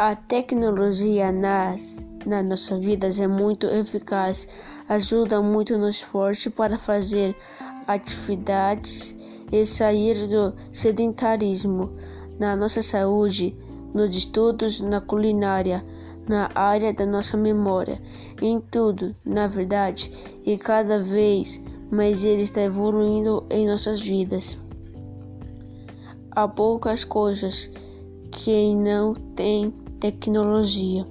A tecnologia nas, na nossa vida é muito eficaz, ajuda muito no esforço para fazer atividades e sair do sedentarismo, na nossa saúde, nos estudos, na culinária, na área da nossa memória, em tudo, na verdade, e cada vez mais ele está evoluindo em nossas vidas. Há poucas coisas que não têm tecnologia.